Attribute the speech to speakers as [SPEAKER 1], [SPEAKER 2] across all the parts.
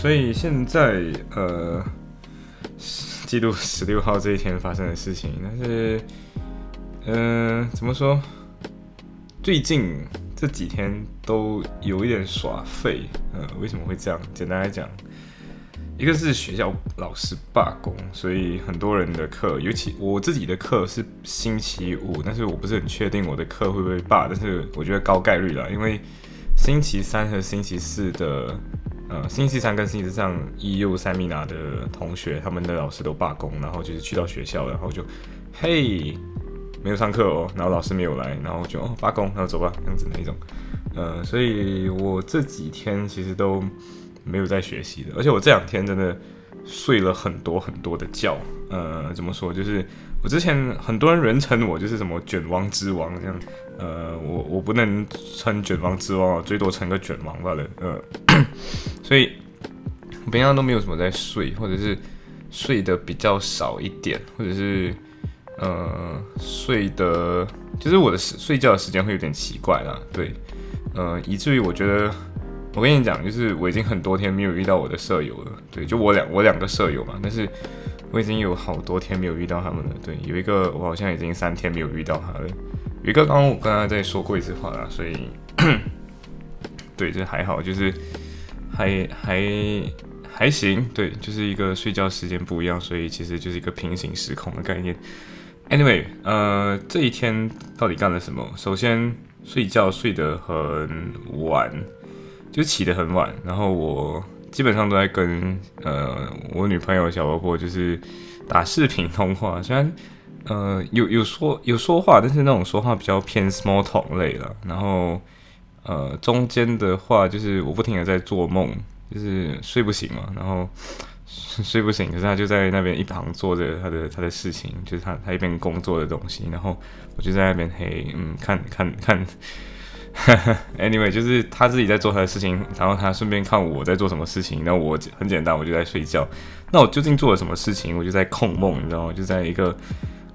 [SPEAKER 1] 所以现在呃，记录十六号这一天发生的事情，但是，嗯、怎么说？最近这几天都有一点耍废，呃，为什么会这样？简单来讲，一个是学校老师罢工，所以很多人的课，尤其我自己的课是星期五，但是我不是很确定我的课会不会罢，但是我觉得高概率啦，因为星期三和星期四的，呃，星期三跟星期四上 EU 三米拿的同学，他们的老师都罢工，然后就是去到学校，然后就，嘿，没有上课哦，然后老师没有来，然后就哦罢工，然后走吧，这样子那一种，呃，所以我这几天其实都没有在学习的，而且我这两天真的睡了很多很多的觉，呃，怎么说，就是我之前很多人人称我就是什么卷王之王这样，呃，我我不能称卷王之王，最多称个卷王罢了，呃，所以我平常都没有什么在睡，或者是睡得比较少一点，或者是呃睡的，就是我的睡觉的时间会有点奇怪啦，对，呃，以至于我觉得。我跟你讲，就是我已经很多天没有遇到我的舍友了，对，就我两我两个舍友嘛，但是我已经有好多天没有遇到他们了，对，有一个我好像已经三天没有遇到他了，有一个刚刚我跟他在说过一次话啦，所以 对，这还好，就是还还还行，对，就是一个睡觉时间不一样，所以其实就是一个平行时空的概念。Anyway，呃，这一天到底干了什么？首先睡觉睡得很晚。就起得很晚，然后我基本上都在跟呃我女朋友小婆婆就是打视频通话，虽然呃有有说有说话，但是那种说话比较偏 small talk 类了。然后呃中间的话就是我不停的在做梦，就是睡不醒嘛，然后 睡不醒，可是她就在那边一旁做着她的她的事情，就是她她一边工作的东西，然后我就在那边嘿嗯看看看。Anyway，就是他自己在做他的事情，然后他顺便看我在做什么事情。那我很简单，我就在睡觉。那我究竟做了什么事情？我就在控梦，你知道吗？就在一个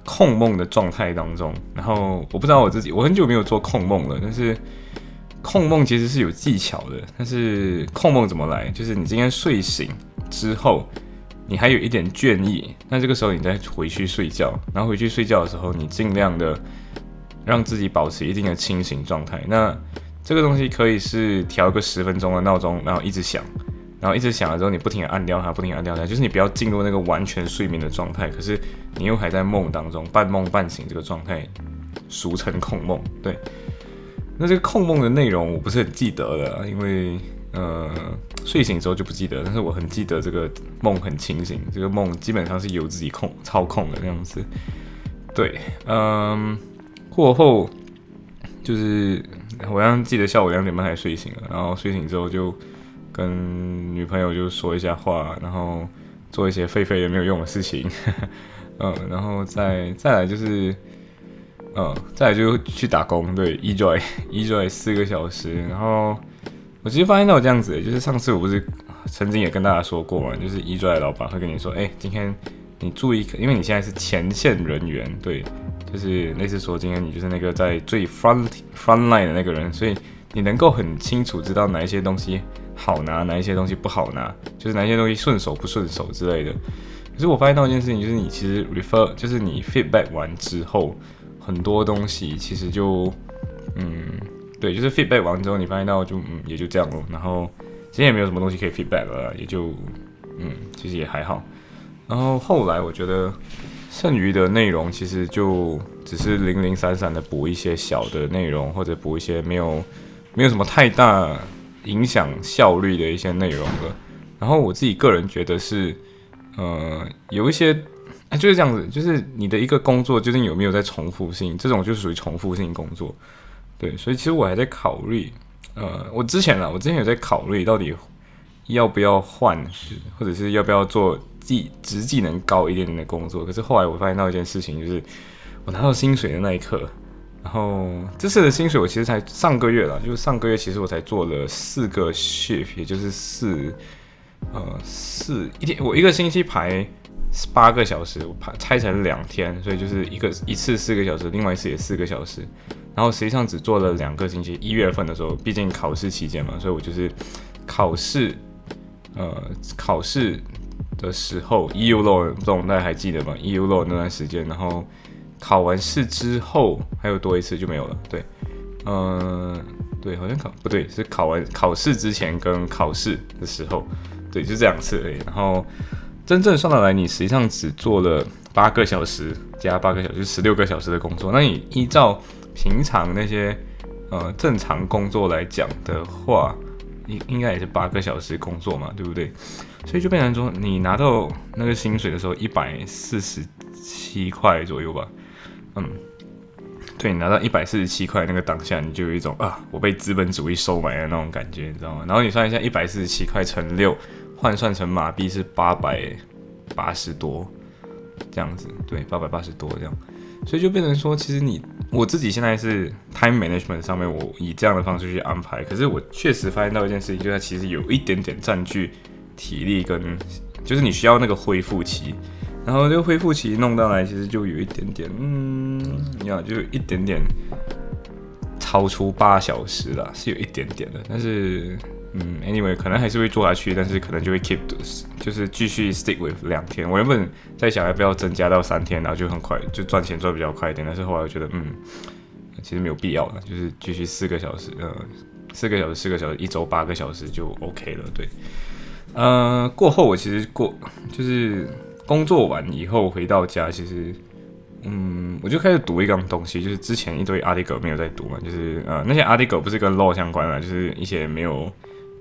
[SPEAKER 1] 控梦的状态当中。然后我不知道我自己，我很久没有做控梦了。但是控梦其实是有技巧的。但是控梦怎么来？就是你今天睡醒之后，你还有一点倦意，那这个时候你再回去睡觉。然后回去睡觉的时候，你尽量的。让自己保持一定的清醒状态。那这个东西可以是调个十分钟的闹钟，然后一直响，然后一直响了之后，你不停的按掉它，不停的按掉它，就是你不要进入那个完全睡眠的状态，可是你又还在梦当中，半梦半醒这个状态，俗称控梦。对。那这个控梦的内容我不是很记得了，因为呃睡醒之后就不记得，但是我很记得这个梦很清醒，这个梦基本上是由自己控操控的那样子。对，嗯。过后就是我好像记得下午两点半才睡醒了，然后睡醒之后就跟女朋友就说一下话，然后做一些废废也没有用的事情，嗯，然后再再来就是，嗯，再来就去打工，对，enjoy ejoy 四个小时，然后我其实发现到这样子，就是上次我不是曾经也跟大家说过嘛，就是 enjoy 老板会跟你说，哎，今天你注意，因为你现在是前线人员，对。就是类似说，今天你就是那个在最 front front line 的那个人，所以你能够很清楚知道哪一些东西好拿，哪一些东西不好拿，就是哪一些东西顺手不顺手之类的。可是我发现到一件事情，就是你其实 refer，就是你 feedback 完之后，很多东西其实就，嗯，对，就是 feedback 完之后，你发现到就嗯也就这样了。然后今天也没有什么东西可以 feedback 了，也就嗯其实也还好。然后后来我觉得。剩余的内容其实就只是零零散散的补一些小的内容，或者补一些没有没有什么太大影响效率的一些内容了。然后我自己个人觉得是，呃，有一些就是这样子，就是你的一个工作究竟有没有在重复性，这种就属于重复性工作。对，所以其实我还在考虑，呃，我之前啊，我之前有在考虑到底要不要换，或者是要不要做技职技能高一点点的工作。可是后来我发现到一件事情，就是我拿到薪水的那一刻，然后这次的薪水我其实才上个月了，就是上个月其实我才做了四个 shift，也就是四呃四一天，我一个星期排八个小时，我排拆成两天，所以就是一个一次四个小时，另外一次也四个小时。然后实际上只做了两个星期，一月份的时候，毕竟考试期间嘛，所以我就是考试。呃，考试的时候，EU law 这种大家还记得吗？EU law 那段时间，然后考完试之后还有多一次就没有了。对，嗯，对，好像考不对，是考完考试之前跟考试的时候，对，就这两次而已。然后真正算下来，你实际上只做了八个小时加八个小时，十六个小时的工作。那你依照平常那些呃正常工作来讲的话，应应该也是八个小时工作嘛，对不对？所以就变成说，你拿到那个薪水的时候，一百四十七块左右吧。嗯，对你拿到一百四十七块那个当下，你就有一种啊，我被资本主义收买的那种感觉，你知道吗？然后你算一下，一百四十七块乘六，换算成马币是八百八十多，这样子，对，八百八十多这样。所以就变成说，其实你我自己现在是 time management 上面，我以这样的方式去安排。可是我确实发现到一件事情，就是它其实有一点点占据体力跟，就是你需要那个恢复期。然后这个恢复期弄到来，其实就有一点点，嗯，你要就一点点超出八小时了，是有一点点的，但是。嗯，anyway，可能还是会做下去，但是可能就会 keep，就是继续 stick with 两天。我原本在想要不要增加到三天，然后就很快就赚钱赚比较快一点，但是后来我觉得，嗯，其实没有必要了，就是继续四个小时，呃，四个小时，四个小时，一周八个小时就 OK 了。对，呃，过后我其实过就是工作完以后回到家，其实，嗯，我就开始读一样东西，就是之前一堆 article 没有在读嘛，就是呃那些 article 不是跟 law 相关的，就是一些没有。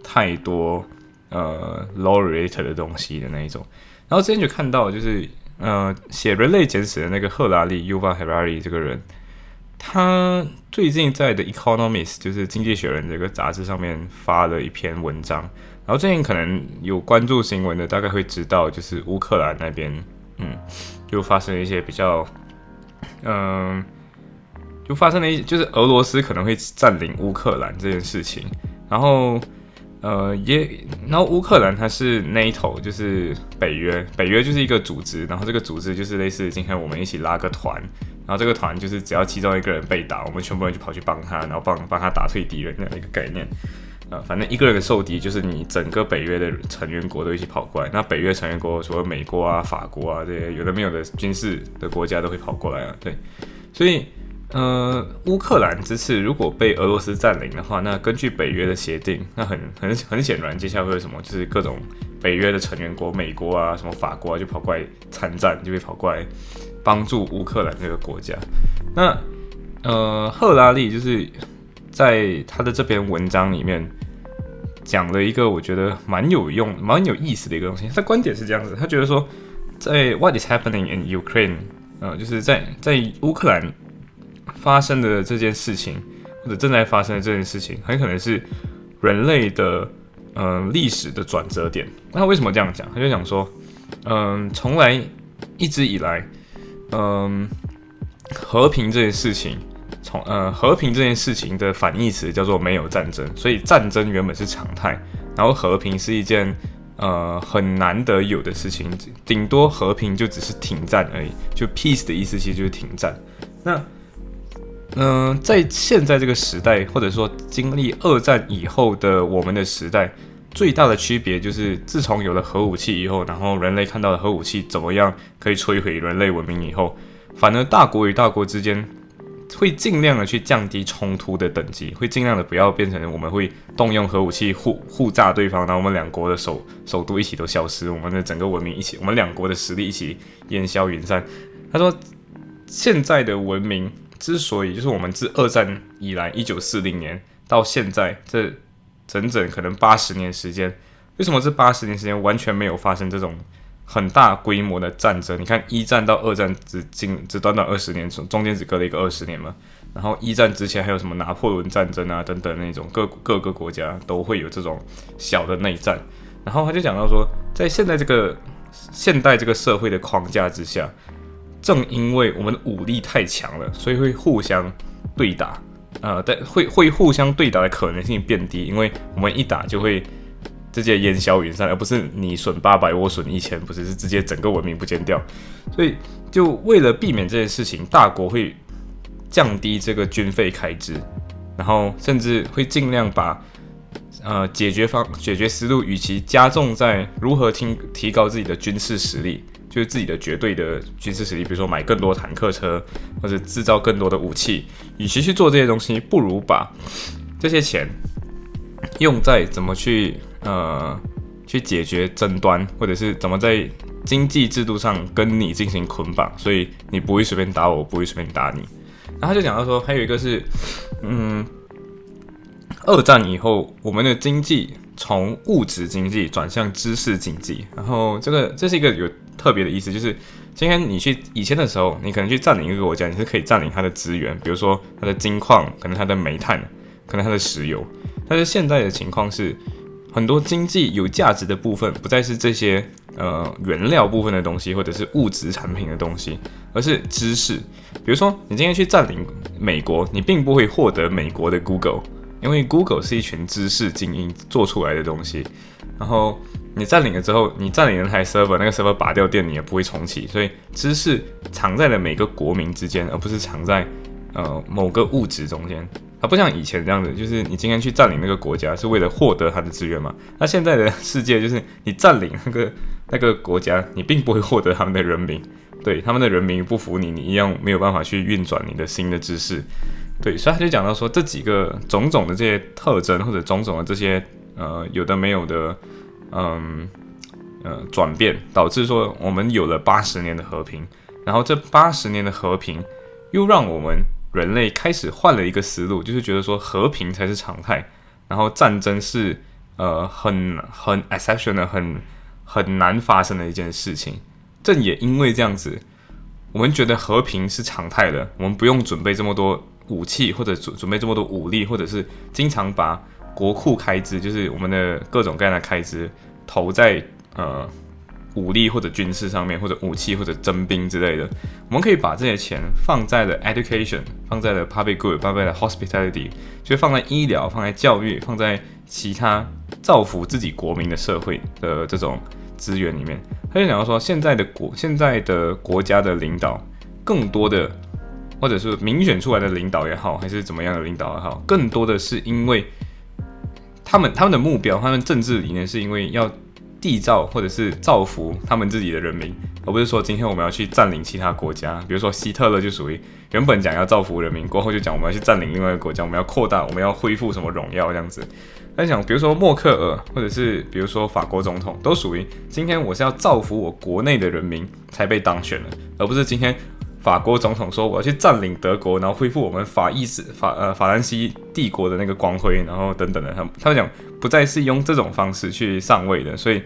[SPEAKER 1] 太多呃 law related 的东西的那一种，然后之前就看到就是呃写人类简史的那个赫拉利 u v a Harari 这个人，他最近在的 Economist 就是经济学人这个杂志上面发了一篇文章，然后最近可能有关注新闻的大概会知道，就是乌克兰那边嗯就发生了一些比较嗯就发生了一就是俄罗斯可能会占领乌克兰这件事情，然后。呃，也，然后乌克兰它是 NATO，就是北约，北约就是一个组织，然后这个组织就是类似今天我们一起拉个团，然后这个团就是只要其中一个人被打，我们全部人就跑去帮他，然后帮帮他打退敌人那样一个概念。呃，反正一个人受敌，就是你整个北约的成员国都一起跑过来，那北约成员国除了美国啊、法国啊这些有的没有的军事的国家都会跑过来啊，对，所以。呃，乌克兰这次如果被俄罗斯占领的话，那根据北约的协定，那很很很显然，接下来会有什么？就是各种北约的成员国，美国啊，什么法国啊，就跑过来参战，就会跑过来帮助乌克兰这个国家。那呃，赫拉利就是在他的这篇文章里面讲了一个我觉得蛮有用、蛮有意思的一个东西。他观点是这样子，他觉得说，在 What is happening in Ukraine？呃，就是在在乌克兰。发生的这件事情，或者正在发生的这件事情，很可能是人类的嗯历史的转折点。那他为什么这样讲？他就讲说，嗯，从来一直以来，嗯，和平这件事情，从呃和平这件事情的反义词叫做没有战争，所以战争原本是常态，然后和平是一件呃很难得有的事情，顶多和平就只是停战而已。就 peace 的意思其实就是停战。那嗯，在现在这个时代，或者说经历二战以后的我们的时代，最大的区别就是，自从有了核武器以后，然后人类看到了核武器怎么样可以摧毁人类文明以后，反而大国与大国之间会尽量的去降低冲突的等级，会尽量的不要变成我们会动用核武器互互炸对方，然后我们两国的首首都一起都消失，我们的整个文明一起，我们两国的实力一起烟消云散。他说，现在的文明。之所以就是我们自二战以来，一九四零年到现在这整整可能八十年时间，为什么这八十年时间完全没有发生这种很大规模的战争？你看一战到二战只经只短短二十年，中中间只隔了一个二十年嘛。然后一战之前还有什么拿破仑战争啊等等那种各各个国家都会有这种小的内战。然后他就讲到说，在现在这个现代这个社会的框架之下，正因为我们的武力太强了，所以会互相对打，呃，但会会互相对打的可能性变低，因为我们一打就会直接烟消云散，而不是你损八百我损一千，不是是直接整个文明不见掉。所以就为了避免这件事情，大国会降低这个军费开支，然后甚至会尽量把。呃，解决方解决思路，与其加重在如何提提高自己的军事实力，就是自己的绝对的军事实力，比如说买更多坦克车或者制造更多的武器，与其去做这些东西，不如把这些钱用在怎么去呃去解决争端，或者是怎么在经济制度上跟你进行捆绑，所以你不会随便打我，我不会随便打你。然后他就讲到说，还有一个是，嗯。二战以后，我们的经济从物质经济转向知识经济，然后这个这是一个有特别的意思，就是今天你去以前的时候，你可能去占领一个国家，你是可以占领它的资源，比如说它的金矿，可能它的煤炭，可能它的石油。但是现在的情况是，很多经济有价值的部分不再是这些呃原料部分的东西，或者是物质产品的东西，而是知识。比如说你今天去占领美国，你并不会获得美国的 Google。因为 Google 是一群知识精英做出来的东西，然后你占领了之后，你占领了那台 server，那个 server 拔掉电你也不会重启，所以知识藏在了每个国民之间，而不是藏在呃某个物质中间。它不像以前这样子，就是你今天去占领那个国家是为了获得它的资源嘛？那现在的世界就是你占领那个那个国家，你并不会获得他们的人民，对他们的人民不服你，你一样没有办法去运转你的新的知识。对，所以他就讲到说，这几个种种的这些特征，或者种种的这些呃有的没有的，嗯呃转变，导致说我们有了八十年的和平，然后这八十年的和平又让我们人类开始换了一个思路，就是觉得说和平才是常态，然后战争是呃很很 exceptional 很很难发生的一件事情。正也因为这样子，我们觉得和平是常态的，我们不用准备这么多。武器或者准准备这么多武力，或者是经常把国库开支，就是我们的各种各样的开支投在呃武力或者军事上面，或者武器或者征兵之类的。我们可以把这些钱放在了 education，放在了 public good，放在了 hospitality，就放在医疗、放在教育、放在其他造福自己国民的社会的这种资源里面。他就讲到说，现在的国现在的国家的领导更多的。或者是民选出来的领导也好，还是怎么样的领导也好，更多的是因为他们他们的目标，他们政治理念是因为要缔造或者是造福他们自己的人民，而不是说今天我们要去占领其他国家。比如说希特勒就属于原本讲要造福人民，过后就讲我们要去占领另外一个国家，我们要扩大，我们要恢复什么荣耀这样子。他讲，比如说默克尔，或者是比如说法国总统，都属于今天我是要造福我国内的人民才被当选的，而不是今天。法国总统说：“我要去占领德国，然后恢复我们法意识法呃法兰西帝国的那个光辉，然后等等的。他他们讲不再是用这种方式去上位的，所以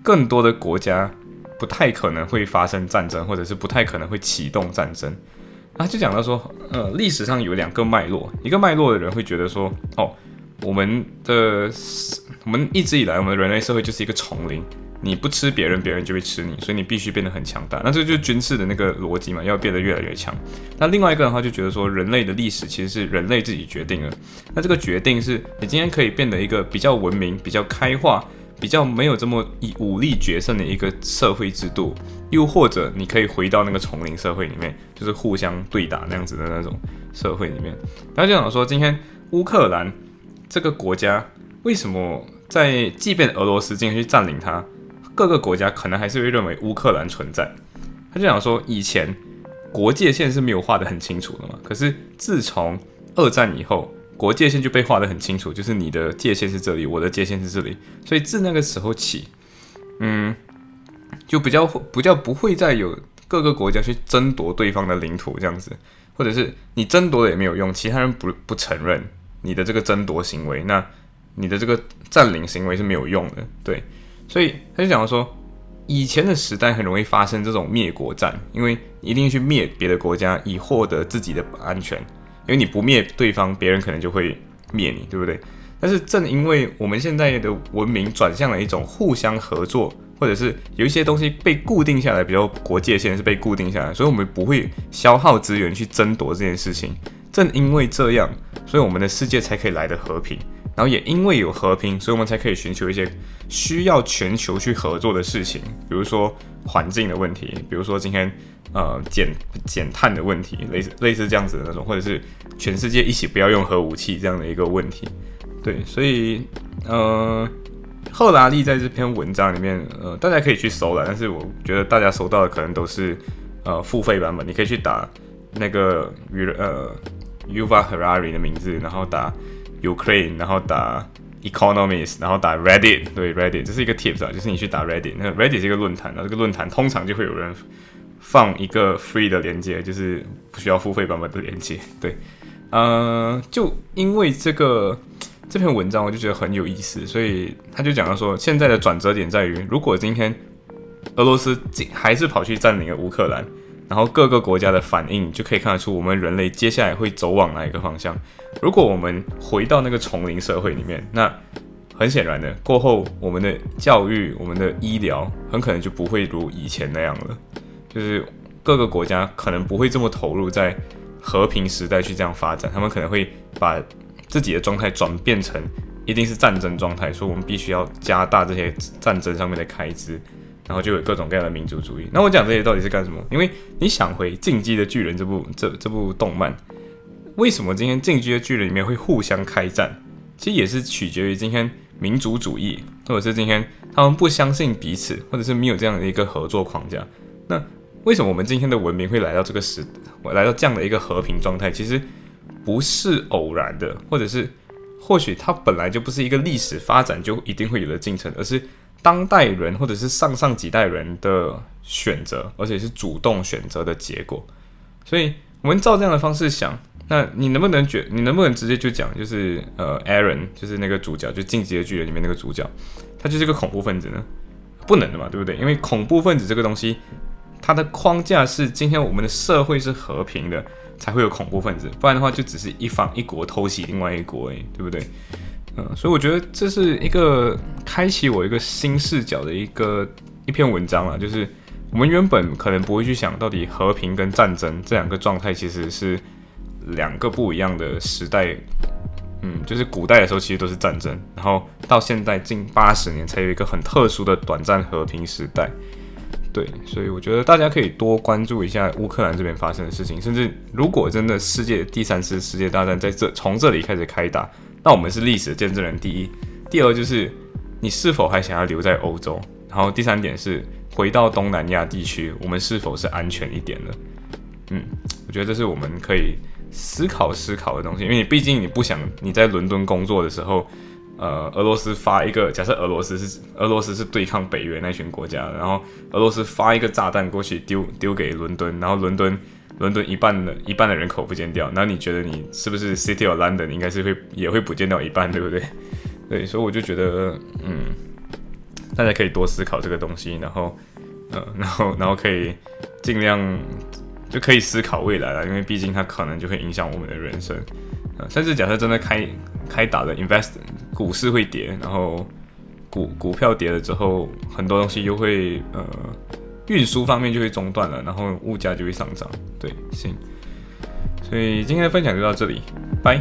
[SPEAKER 1] 更多的国家不太可能会发生战争，或者是不太可能会启动战争。他就讲到说，呃，历史上有两个脉络，一个脉络的人会觉得说，哦，我们的我们一直以来我们人类社会就是一个丛林。”你不吃别人，别人就会吃你，所以你必须变得很强大。那这就是军事的那个逻辑嘛，要变得越来越强。那另外一个的话就觉得说，人类的历史其实是人类自己决定的。那这个决定是你今天可以变得一个比较文明、比较开化、比较没有这么以武力决胜的一个社会制度，又或者你可以回到那个丛林社会里面，就是互相对打那样子的那种社会里面。那就想说，今天乌克兰这个国家为什么在即便俄罗斯今天去占领它？各个国家可能还是会认为乌克兰存在，他就想说，以前国界线是没有画得很清楚的嘛。可是自从二战以后，国界线就被画得很清楚，就是你的界限是这里，我的界限是这里。所以自那个时候起，嗯，就比较比较不会再有各个国家去争夺对方的领土这样子，或者是你争夺了也没有用，其他人不不承认你的这个争夺行为，那你的这个占领行为是没有用的，对。所以他就讲说，以前的时代很容易发生这种灭国战，因为一定去灭别的国家以获得自己的安全，因为你不灭对方，别人可能就会灭你，对不对？但是正因为我们现在的文明转向了一种互相合作，或者是有一些东西被固定下来，比如国界线是被固定下来，所以我们不会消耗资源去争夺这件事情。正因为这样，所以我们的世界才可以来的和平。然后也因为有和平，所以我们才可以寻求一些需要全球去合作的事情，比如说环境的问题，比如说今天呃减减碳的问题，类似类似这样子的那种，或者是全世界一起不要用核武器这样的一个问题。对，所以呃，赫拉利在这篇文章里面，呃，大家可以去搜了，但是我觉得大家搜到的可能都是呃付费版本，你可以去打那个与呃 Uva Harari 的名字，然后打。Ukraine，然后打 Economist，然后打 Reddit，对 Reddit，这是一个 tips 啊，就是你去打 Reddit，那 Reddit 是一个论坛，那这个论坛通常就会有人放一个 free 的连接，就是不需要付费版本的连接，对，呃，就因为这个这篇文章我就觉得很有意思，所以他就讲到说，现在的转折点在于，如果今天俄罗斯还是跑去占领了乌克兰。然后各个国家的反应就可以看得出，我们人类接下来会走往哪一个方向。如果我们回到那个丛林社会里面，那很显然的，过后我们的教育、我们的医疗很可能就不会如以前那样了。就是各个国家可能不会这么投入在和平时代去这样发展，他们可能会把自己的状态转变成一定是战争状态，所以我们必须要加大这些战争上面的开支。然后就有各种各样的民族主义。那我讲这些到底是干什么？因为你想回《进击的巨人》这部这这部动漫，为什么今天《进击的巨人》里面会互相开战？其实也是取决于今天民族主义，或者是今天他们不相信彼此，或者是没有这样的一个合作框架。那为什么我们今天的文明会来到这个时，来到这样的一个和平状态？其实不是偶然的，或者是或许它本来就不是一个历史发展就一定会有的进程，而是。当代人或者是上上几代人的选择，而且是主动选择的结果，所以我们照这样的方式想，那你能不能觉，你能不能直接就讲，就是呃，Aaron 就是那个主角，就《进击的巨人》里面那个主角，他就是个恐怖分子呢？不能的嘛，对不对？因为恐怖分子这个东西，它的框架是今天我们的社会是和平的，才会有恐怖分子，不然的话就只是一方一国偷袭另外一国，诶，对不对？嗯，所以我觉得这是一个开启我一个新视角的一个一篇文章啊，就是我们原本可能不会去想到底和平跟战争这两个状态其实是两个不一样的时代，嗯，就是古代的时候其实都是战争，然后到现在近八十年才有一个很特殊的短暂和平时代，对，所以我觉得大家可以多关注一下乌克兰这边发生的事情，甚至如果真的世界第三次世界大战在这从这里开始开打。那我们是历史见证人。第一，第二就是你是否还想要留在欧洲？然后第三点是回到东南亚地区，我们是否是安全一点的？嗯，我觉得这是我们可以思考思考的东西。因为你毕竟你不想你在伦敦工作的时候，呃，俄罗斯发一个假设俄罗斯是俄罗斯是对抗北约那群国家，然后俄罗斯发一个炸弹过去丢丢给伦敦，然后伦敦。伦敦一半的一半的人口不见掉，那你觉得你是不是 City of London 应该是会也会不见掉一半，对不对？对，所以我就觉得，嗯，大家可以多思考这个东西，然后，呃，然后，然后可以尽量就可以思考未来了，因为毕竟它可能就会影响我们的人生，呃，甚至假设真的开开打了，invest 股市会跌，然后股股票跌了之后，很多东西就会呃。运输方面就会中断了，然后物价就会上涨。对，行。所以今天的分享就到这里，拜。